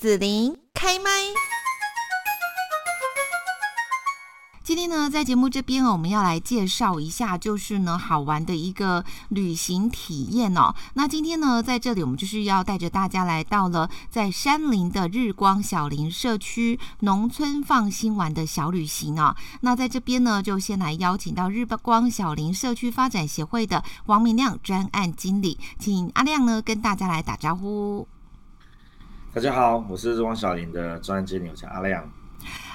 子琳开麦。今天呢，在节目这边，我们要来介绍一下，就是呢，好玩的一个旅行体验哦。那今天呢，在这里我们就是要带着大家来到了在山林的日光小林社区农村放心玩的小旅行哦。那在这边呢，就先来邀请到日光小林社区发展协会的王明亮专案经理，请阿亮呢跟大家来打招呼。大家好，我是日光小林的专案经理，我叫阿亮。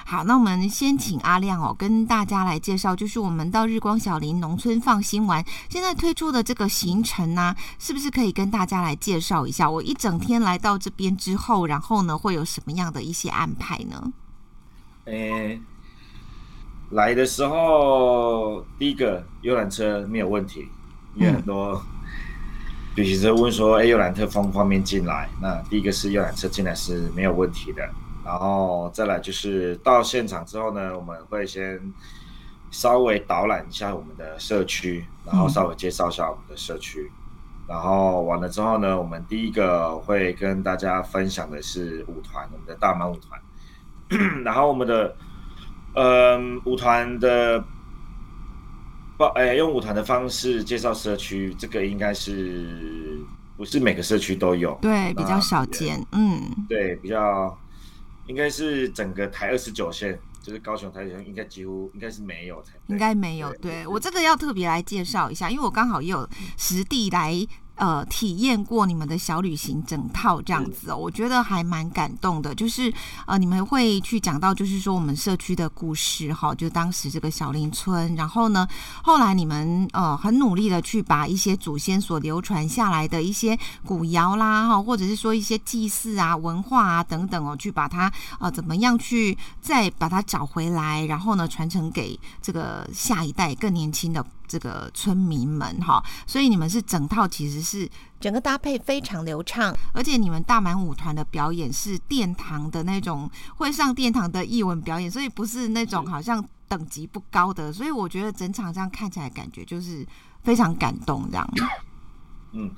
好，那我们先请阿亮哦，跟大家来介绍，就是我们到日光小林农村放心玩，现在推出的这个行程呢、啊，是不是可以跟大家来介绍一下？我一整天来到这边之后，然后呢，会有什么样的一些安排呢？诶、欸，来的时候，第一个游览车没有问题，因为很多旅行社问说，哎、欸，游览车方不方便进来？那第一个是游览车进来是没有问题的。然后再来就是到现场之后呢，我们会先稍微导览一下我们的社区，然后稍微介绍一下我们的社区。然后完了之后呢，我们第一个会跟大家分享的是舞团，我们的大满舞团。然后我们的呃舞团的报，哎，用舞团的方式介绍社区，这个应该是不是每个社区都有？对，比较少见。嗯，对，比较。应该是整个台二十九线，就是高雄台二十九线，应该几乎应该是没有才，应该没有。对，对我这个要特别来介绍一下，因为我刚好也有实地来。呃，体验过你们的小旅行整套这样子哦，我觉得还蛮感动的。就是呃，你们会去讲到，就是说我们社区的故事哈，就当时这个小林村，然后呢，后来你们呃很努力的去把一些祖先所流传下来的一些古窑啦哈，或者是说一些祭祀啊、文化啊等等哦，去把它呃怎么样去再把它找回来，然后呢传承给这个下一代更年轻的。这个村民们哈，所以你们是整套，其实是整个搭配非常流畅，而且你们大满舞团的表演是殿堂的那种，会上殿堂的艺文表演，所以不是那种好像等级不高的，所以我觉得整场这样看起来感觉就是非常感动这样。嗯，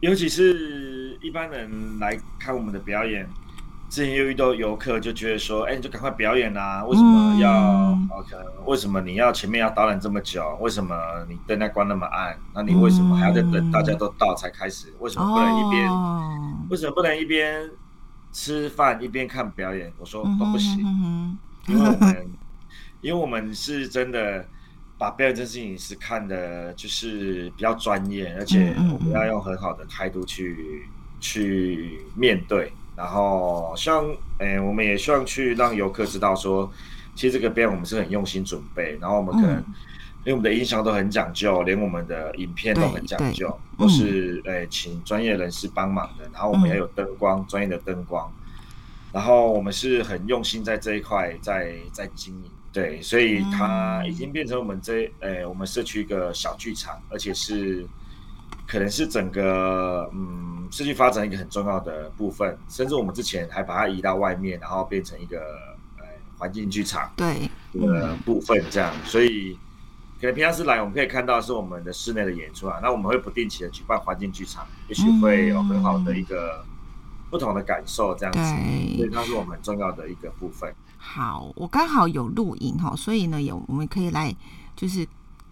尤其是一般人来看我们的表演。之前又遇到游客，就觉得说：“哎、欸，你就赶快表演啊！为什么要、嗯、OK？为什么你要前面要导览这么久？为什么你灯要关那么暗？那你为什么还要再等大家都到才开始？为什么不能一边、哦？为什么不能一边吃饭一边看表演？”我说：“都不行，嗯、因为我们 因为我们是真的把表演这件事情是看的，就是比较专业，而且我们要用很好的态度去去面对。”然后希望，诶，我们也希望去让游客知道说，其实这个边我们是很用心准备。然后我们可能，嗯、因为我们的音响都很讲究，连我们的影片都很讲究，都是诶请专业人士帮忙的。然后我们也有灯光，嗯、专业的灯光。然后我们是很用心在这一块在在经营，对，所以它已经变成我们这诶我们社区一个小剧场，而且是。可能是整个嗯社区发展一个很重要的部分，甚至我们之前还把它移到外面，然后变成一个呃环境剧场对。的部分这样，所以可能平常是来我们可以看到是我们的室内的演出啊，那我们会不定期的举办环境剧场，也许会有很好的一个不同的感受这样子，所以它是我们很重要的一个部分。好，我刚好有录影哈，所以呢有我们可以来就是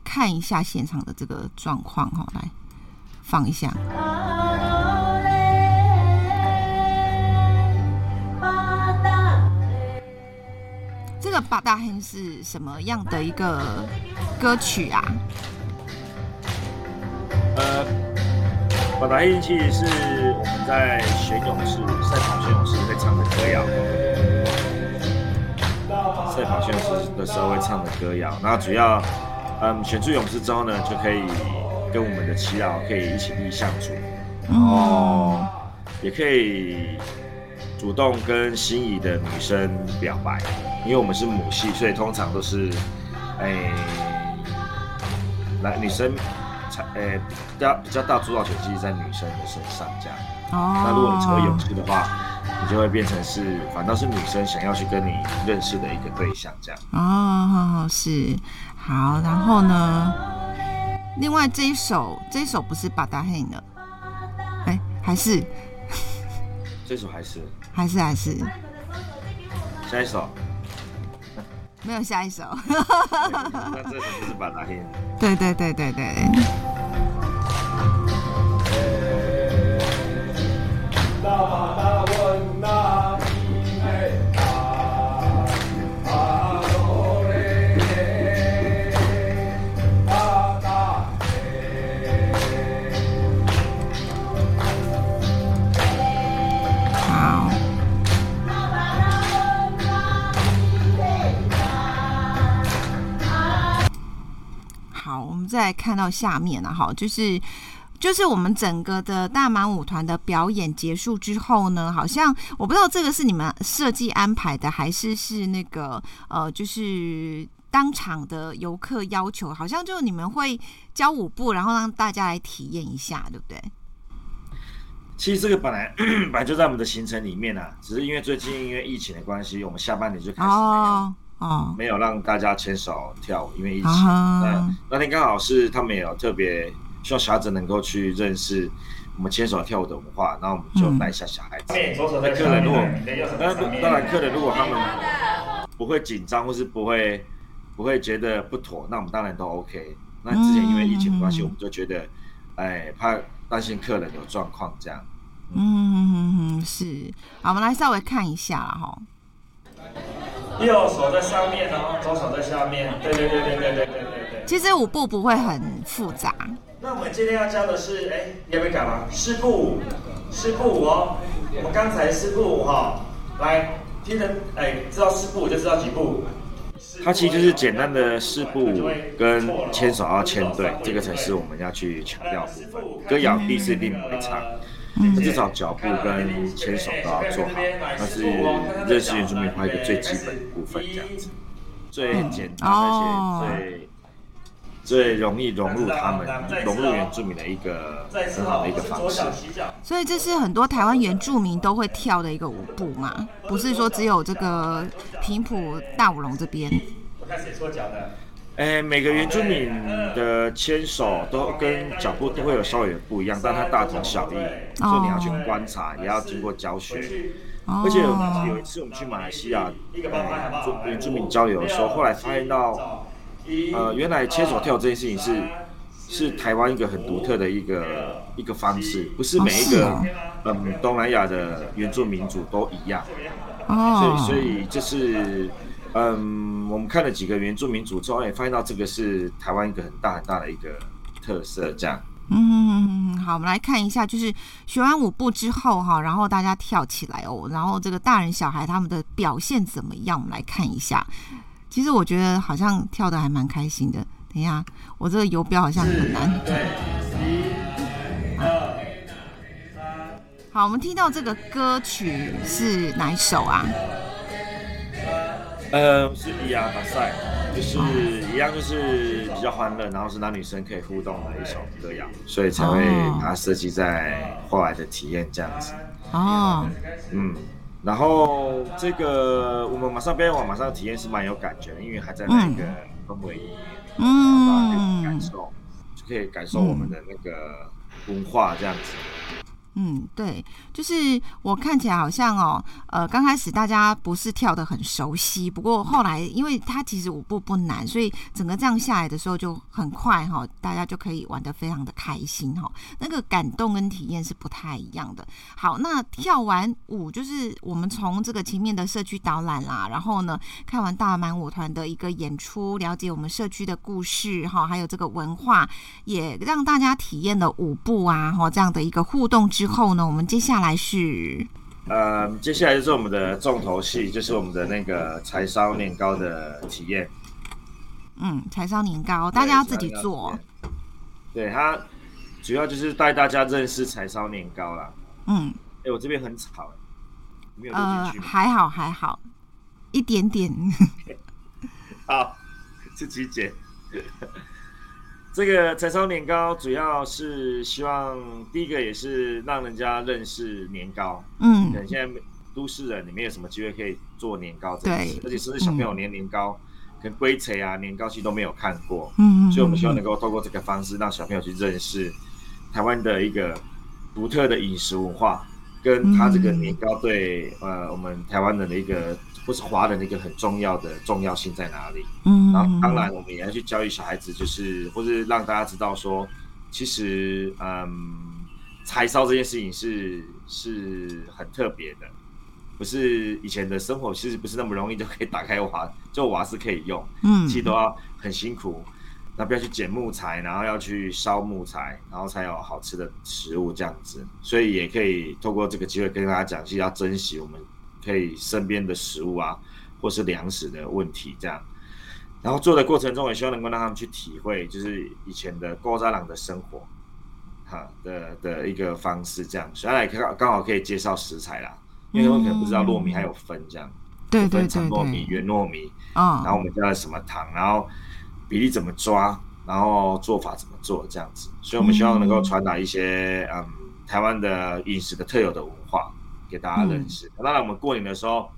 看一下现场的这个状况哈，来。放一下。这个八大黑是什么样的一个歌曲啊？呃，八大黑其实是我们在选勇士赛跑选勇士会唱的歌谣，赛跑选勇士的时候会唱的歌谣。然后主要，嗯，选出勇士之后呢，就可以。跟我们的耆老可以一起立相主，然后也可以主动跟心仪的女生表白，因为我们是母系，所以通常都是，哎，来女生才，哎，比较比较大主导权其实在女生的身上这样。哦。那如果你成为勇士的话，你就会变成是，反倒是女生想要去跟你认识的一个对象这样。哦，是，好，然后呢？另外这一首，这一首不是巴达黑呢，哎，还是 这首还是还是还是下一首？没有下一首。那这首就是把它听。对对对对对。再看到下面啊，哈，就是就是我们整个的大满舞团的表演结束之后呢，好像我不知道这个是你们设计安排的，还是是那个呃，就是当场的游客要求，好像就你们会教舞步，然后让大家来体验一下，对不对？其实这个本来 本来就在我们的行程里面啊，只是因为最近因为疫情的关系，我们下半年就开始没有。哦哦，没有让大家牵手跳舞，因为疫情。那那天刚好是他们有特别希望小孩子能够去认识我们牵手跳舞的文化，然后我们就带一下小孩子。那客人如果，当然当然客人如果他们不会紧张或是不会不会觉得不妥，那我们当然都 OK。那之前因为疫情的关系，我们就觉得，哎，怕担心客人有状况这样。嗯嗯嗯，是。好，我们来稍微看一下哈。右手在上面哦，左手在下面。对对对对对对对对对。其实舞步不会很复杂。那我们今天要教的是，哎，要不要改吗？四步舞，四步舞哦。我们刚才四步舞哈，来，听着，哎，知道四步舞就知道几步。它其实就是简单的四步舞跟牵手要牵对，这个才是我们要去强调的部分。歌谣第四并不会唱。至少脚步跟牵手都要做好，那是认识原住民话一个最基本的部分，这样子，最简单而且最最容易融入他们、融入原住民的一个很好的一个方式。所以这是很多台湾原住民都会跳的一个舞步嘛，不是说只有这个平埔大舞龙这边。我看谁搓脚的。诶，每个原住民的牵手都跟脚步都会有稍微不一样，但它大同小异，所以你要去观察，也要经过教学。而且有一次我们去马来西亚，呃，原住民交流的时候，后来发现到，呃，原来牵手跳这件事情是是台湾一个很独特的一个一个方式，不是每一个嗯东南亚的原住民族都一样。哦所以所以这是。嗯，我们看了几个原住民族之后，也发现到这个是台湾一个很大很大的一个特色，这样。嗯，好，我们来看一下，就是学完舞步之后哈，然后大家跳起来哦，然后这个大人小孩他们的表现怎么样？我们来看一下。其实我觉得好像跳得还蛮开心的。等一下，我这个游标好像很难。对，一、二、好，我们听到这个歌曲是哪一首啊？呃，是咿呀马赛，就是一样，就是比较欢乐，然后是男女生可以互动的一首歌谣，所以才会把它设计在后来的体验这样子。哦，嗯，然后这个我们马上表演完，马上体验是蛮有感觉的，因为还在那个氛围里面，嗯，感受就可以感受我们的那个文化这样子。嗯，对，就是我看起来好像哦，呃，刚开始大家不是跳的很熟悉，不过后来因为它其实舞步不难，所以整个这样下来的时候就很快哈、哦，大家就可以玩得非常的开心哈、哦，那个感动跟体验是不太一样的。好，那跳完舞就是我们从这个前面的社区导览啦，然后呢看完大满舞团的一个演出，了解我们社区的故事哈，还有这个文化，也让大家体验了舞步啊哈这样的一个互动之后呢，我们接下来是，呃，接下来就是我们的重头戏，就是我们的那个柴烧年糕的体验。嗯，柴烧年糕，大家要自己做。对，它主要就是带大家认识柴烧年糕啦。嗯，哎、欸，我这边很吵，没有录进去还好还好，一点点。好，自己剪。这个柴烧年糕主要是希望第一个也是让人家认识年糕，嗯，现在都市人你没有什么机会可以做年糕这件事，对，而且甚至小朋友连年糕、跟龟贼啊、年糕其实都没有看过，嗯，所以我们希望能够透过这个方式让小朋友去认识台湾的一个独特的饮食文化，跟它这个年糕对呃我们台湾人的一个或是华人的一个很重要的重要性在哪里？嗯，然后当然我们也要去教育小孩子，就是或是让大家知道说，其实嗯柴烧这件事情是是很特别的。不是以前的生活，其实不是那么容易就可以打开瓦，就瓦是可以用，嗯，其实都要很辛苦，那不要去捡木材，然后要去烧木材，然后才有好吃的食物这样子。所以也可以透过这个机会跟大家讲，其实要珍惜我们可以身边的食物啊，或是粮食的问题这样。然后做的过程中，也希望能够让他们去体会，就是以前的古早人的生活，哈的的一个方式这样。所以来刚刚好可以介绍食材啦。因为他们可能不知道糯米还有分这样，对对对，长糯米、圆糯米，然后我们加了什么糖，然后比例怎么抓，然后做法怎么做这样子，所以我们希望能够传达一些嗯台湾的饮食的特有的文化给大家认识。当然我们过年的时候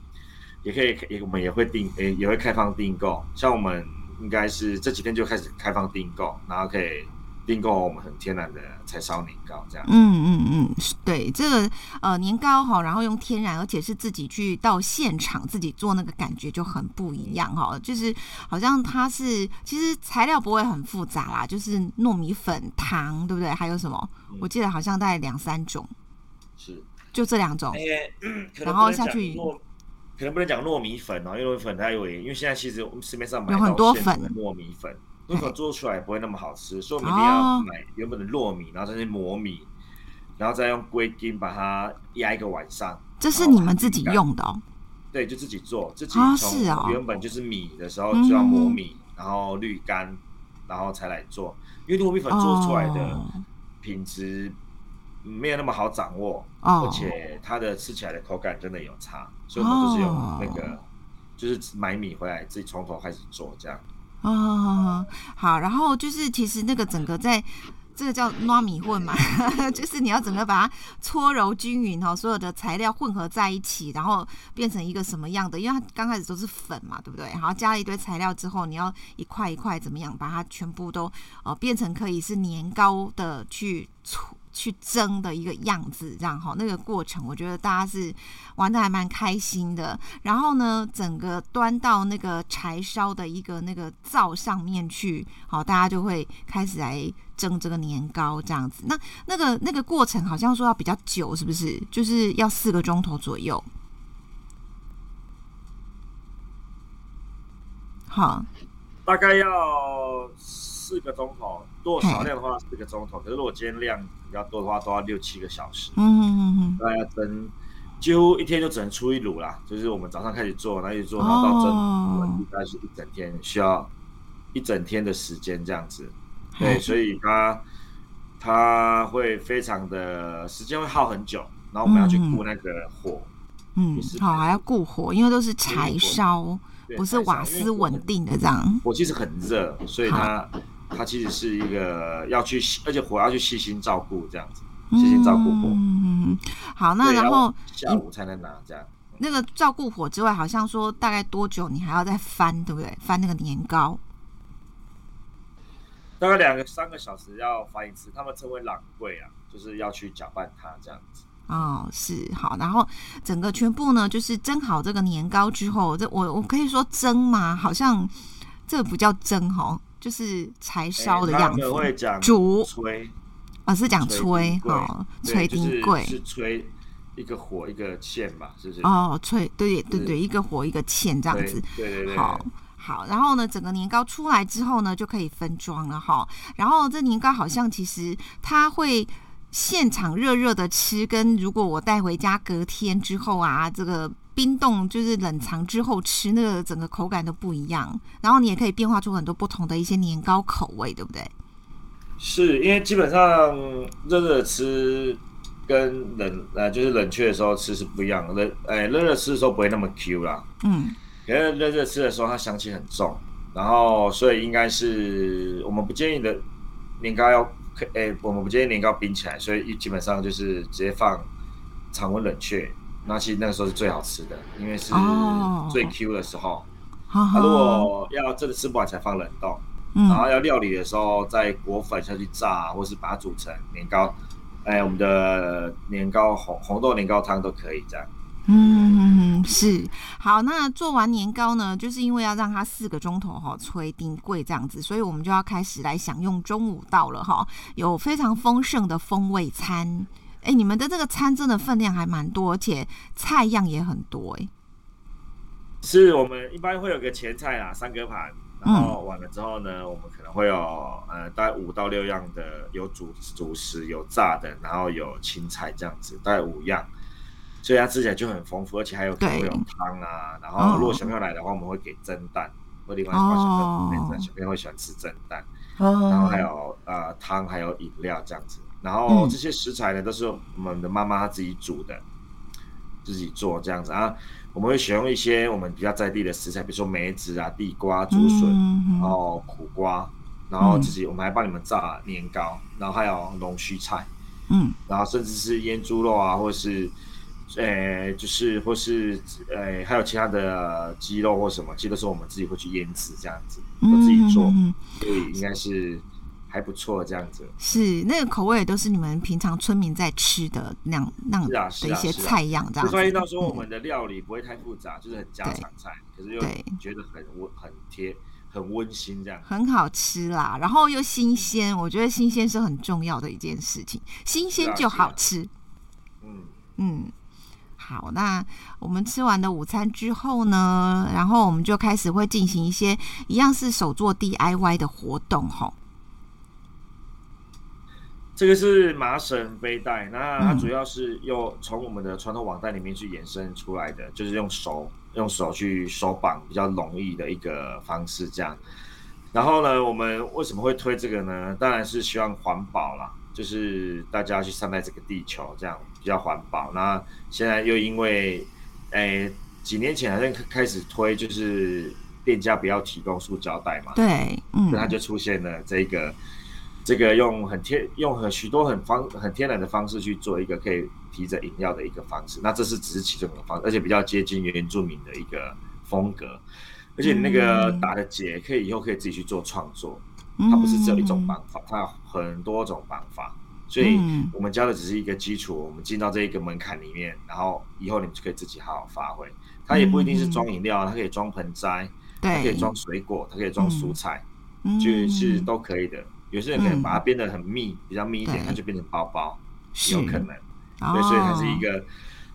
也可以，也我们也会订，也也会开放订购，像我们应该是这几天就开始开放订购，然后可以。订购我们很天然的柴烧年糕，这样。嗯嗯嗯，对，这个呃年糕哈，然后用天然，而且是自己去到现场自己做，那个感觉就很不一样哈。就是好像它是其实材料不会很复杂啦，就是糯米粉、糖，对不对？还有什么？嗯、我记得好像大概两三种，是就这两种。欸嗯、然后下去，可能不能讲糯米粉哦，因为糯米粉它有，因为现在其实我们市面上买有很多粉糯米粉。如果做出来也不会那么好吃，所以我们一定要买原本的糯米，然后再去磨米，然后再用龟筋把它压一个晚上。这是你们自己用的哦？对，就自己做，自己从原本就是米的时候就要磨米，然后滤干，然后才来做。因为糯米粉做出来的品质没有那么好掌握，而且它的吃起来的口感真的有差，所以我们就是用那个，就是买米回来自己从头开始做这样。哦，好，然后就是其实那个整个在这个叫糯米混嘛，就是你要整个把它搓揉均匀哦，所有的材料混合在一起，然后变成一个什么样的？因为它刚开始都是粉嘛，对不对？然后加了一堆材料之后，你要一块一块怎么样把它全部都呃变成可以是年糕的去搓。去蒸的一个样子，这样哈，那个过程我觉得大家是玩的还蛮开心的。然后呢，整个端到那个柴烧的一个那个灶上面去，好，大家就会开始来蒸这个年糕，这样子。那那个那个过程好像说要比较久，是不是？就是要四个钟头左右。好，大概要。四个钟头，如果少量的话四个钟头，可是如果今天量比较多的话，都要六七个小时。嗯嗯嗯嗯，大概要蒸，几乎一天就只能出一炉啦。就是我们早上开始做，然后一直做，然后到蒸，大概是一整天，需要一整天的时间这样子。对，所以它它会非常的时间会耗很久，然后我们要去顾那个火。嗯，好，还要顾火，因为都是柴烧，不是瓦斯稳定的这样。我其实很热，所以它。它其实是一个要去，而且火要去细心照顾这样子，细心照顾火。嗯，好，那然后下午才能拿这样。那个照顾火之外，好像说大概多久你还要再翻，对不对？翻那个年糕，大概两个三个小时要翻一次，他们称为朗柜啊，就是要去搅拌它这样子。哦，是好，然后整个全部呢，就是蒸好这个年糕之后，这我我可以说蒸吗？好像这个不叫蒸哈。就是柴烧的样子，欸、会讲煮吹，啊是讲吹哈，吹丁贵是吹一个火一个芡吧，是不是？哦，吹对对对，一个火一个芡这样子，对对对，好好，然后呢，整个年糕出来之后呢，就可以分装了哈。然后这年糕好像其实它会现场热热的吃，跟如果我带回家隔天之后啊，这个。冰冻就是冷藏之后吃，那个整个口感都不一样。然后你也可以变化出很多不同的一些年糕口味，对不对？是因为基本上热热吃跟冷呃就是冷却的时候吃是不一样的。冷哎热热吃的时候不会那么 Q 啦，嗯，因为热热吃的时候它香气很重，然后所以应该是我们不建议的年糕要哎我们不建议年糕冰起来，所以基本上就是直接放常温冷却。那其实那个时候是最好吃的，因为是最 Q 的时候。他、oh. 啊、如果要真的吃不完才放冷冻，嗯、然后要料理的时候再裹粉下去炸，或是把它煮成年糕，哎，我们的年糕红红豆年糕汤都可以这样。嗯，是好。那做完年糕呢，就是因为要让它四个钟头哈催丁柜这样子，所以我们就要开始来享用中午到了哈，有非常丰盛的风味餐。哎，你们的这个餐真的分量还蛮多，而且菜样也很多哎。是我们一般会有个前菜啊，三个盘，然后完了之后呢，嗯、我们可能会有呃大概五到六样的，有主主食，有炸的，然后有青菜这样子，大概五样。所以它吃起来就很丰富，而且还有可能会有汤啊。然后如果小朋友来的话，我们会给蒸蛋，或另外小朋友，小朋友会喜欢吃蒸蛋。然后还有呃汤，还有饮料这样子。然后这些食材呢，都是我们的妈妈她自己煮的，自己做这样子啊。我们会选用一些我们比较在地的食材，比如说梅子啊、地瓜、竹笋，然后苦瓜，然后自己我们还帮你们炸年糕，然后还有龙须菜，嗯，然后甚至是腌猪肉啊，或是。呃，就是或是呃，还有其他的鸡肉或什么，其实都是我们自己会去腌制这样子，我自己做，嗯、所以应该是还不错这样子。是那个口味都是你们平常村民在吃的那样那样的一些菜样这样子。所以到时候我们的料理不会太复杂，嗯、就是很家常菜，可是又觉得很温很贴很温馨这样。很好吃啦，然后又新鲜，我觉得新鲜是很重要的一件事情，新鲜就好吃。嗯、啊、嗯。嗯好，那我们吃完的午餐之后呢，然后我们就开始会进行一些一样是手做 DIY 的活动吼。这个是麻绳背带，那它主要是用从我们的传统网袋里面去衍生出来的，嗯、就是用手用手去手绑比较容易的一个方式这样。然后呢，我们为什么会推这个呢？当然是希望环保啦。就是大家去善待这个地球，这样比较环保。那现在又因为，诶、欸，几年前好像开始推，就是店家不要提供塑胶袋嘛。对，嗯，那它就出现了这个，这个用很天用很许多很方很天然的方式去做一个可以提着饮料的一个方式。那这是只是其中一个方式，而且比较接近原住民的一个风格。而且那个打的结可以以后可以自己去做创作。它不是只有一种绑法，它有很多种绑法，所以我们教的只是一个基础。我们进到这一个门槛里面，然后以后你们就可以自己好好发挥。它也不一定是装饮料，它可以装盆栽，它可以装水果，它可以装蔬菜，就是都可以的。有些人可能把它变得很密，比较密一点，它就变成包包，有可能。对，所以它是一个。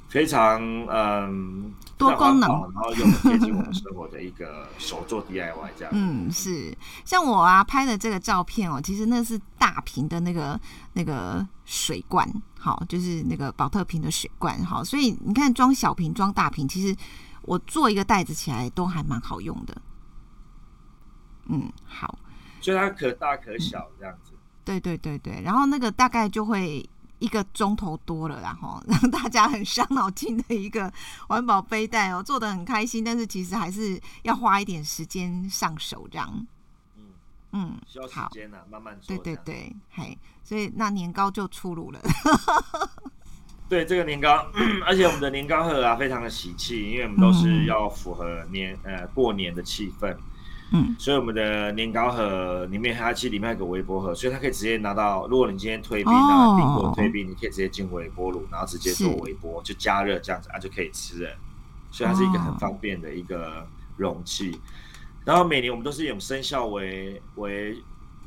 非常嗯多功能，然后又贴近我们生活的一个手做 DIY 这样。嗯，是像我啊拍的这个照片哦，其实那是大瓶的那个那个水罐，好，就是那个宝特瓶的水罐，好，所以你看装小瓶装大瓶，其实我做一个袋子起来都还蛮好用的。嗯，好，所以它可大可小这样子。对对对对，然后那个大概就会。一个钟头多了，然后 让大家很伤脑筋的一个环保背带哦，做的很开心，但是其实还是要花一点时间上手这样。嗯嗯，需要时间啊，慢慢做。对对对，嘿，所以那年糕就出炉了。对这个年糕，而且我们的年糕盒啊，非常的喜气，因为我们都是要符合年呃过年的气氛。嗯，所以我们的年糕盒里面它其实里面还有个微波盒，所以它可以直接拿到。如果你今天退冰啊，冰过退冰，你可以直接进微波炉，然后直接做微波，就加热这样子啊，就可以吃了。所以它是一个很方便的一个容器。哦、然后每年我们都是用生肖为为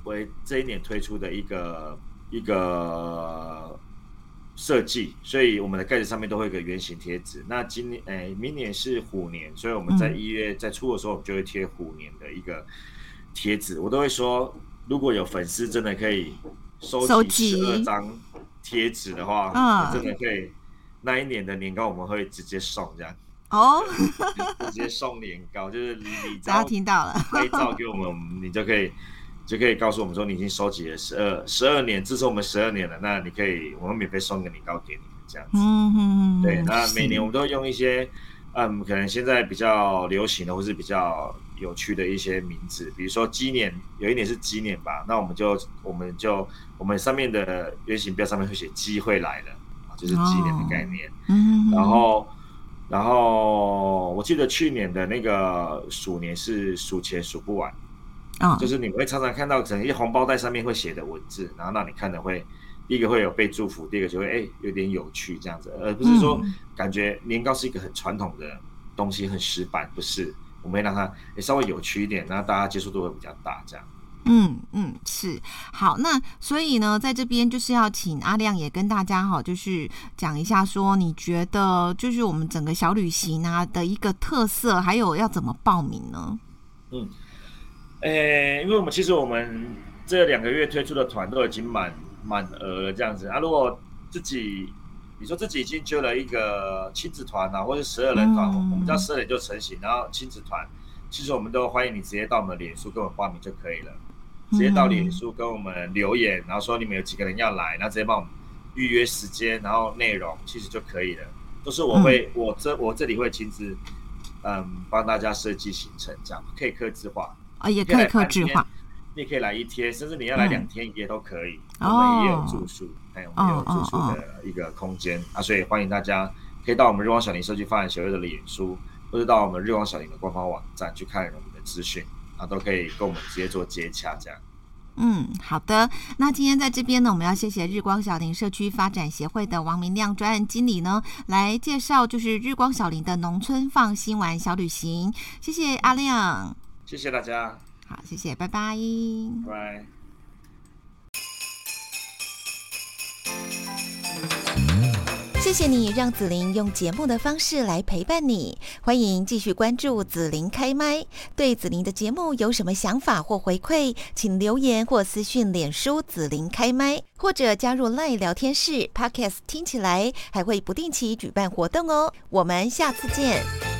为这一年推出的一个一个。设计，所以我们的盖子上面都会有个圆形贴纸。那今年，哎、欸，明年是虎年，所以我们在一月在出的时候，我们就会贴虎年的一个贴纸。我都会说，如果有粉丝真的可以收集十二张贴纸的话，嗯，真的可以那一年的年糕我们会直接送这样。哦，直接送年糕，就是你你只要听到了，拍照给我们，你就可以。就可以告诉我们说，你已经收集了十二十二年，支持我们十二年了。那你可以，我们免费送个年糕给你们这样子。嗯嗯对，那每年我们都用一些，嗯，可能现在比较流行的或是比较有趣的一些名字，比如说鸡年，有一年是鸡年吧，那我们就我们就我们上面的原型标上面会写“机会来了”，就是鸡年的概念。嗯。然后，然后我记得去年的那个鼠年是数钱数不完。就是你们会常常看到，可能一些红包袋上面会写的文字，然后让你看的会第一个会有被祝福，第二个就会哎、欸、有点有趣这样子，而不是说感觉年糕是一个很传统的东西，很死板，不是，我们会让它稍微有趣一点，然后大家接受度会比较大，这样。嗯嗯是好，那所以呢，在这边就是要请阿亮也跟大家哈，就是讲一下说，你觉得就是我们整个小旅行啊的一个特色，还有要怎么报名呢？嗯，诶、欸，因为我们其实我们这两个月推出的团都已经满满额了，这样子啊，如果自己你说自己已经揪了一个亲子团啊，或者十二人团，嗯、我们叫十二人就成型，然后亲子团，其实我们都欢迎你直接到我们的脸书跟我们报名就可以了。直接到脸书跟我们留言，然后说你们有几个人要来，然后直接帮我们预约时间，然后内容其实就可以了。都是我会，嗯、我这我这里会亲自，嗯，帮大家设计行程，这样可以客制化啊，也可以客制化。你可以来一天，甚至你要来两天一夜都可以。嗯、我们也有住宿，还有、哦、我们也有住宿的一个空间、啊，所以欢迎大家可以到我们日光小林社区发展协会的脸书，或者到我们日光小林的官方网站去看我们的资讯啊。都可以跟我们直接做接洽，这样。嗯，好的。那今天在这边呢，我们要谢谢日光小林社区发展协会的王明亮专案经理呢，来介绍就是日光小林的农村放心玩小旅行。谢谢阿亮，谢谢大家。好，谢谢，拜拜。拜。谢谢你让紫琳用节目的方式来陪伴你，欢迎继续关注紫琳开麦。对紫琳的节目有什么想法或回馈，请留言或私讯脸书紫琳开麦，或者加入 LINE 聊天室。Podcast 听起来还会不定期举办活动哦，我们下次见。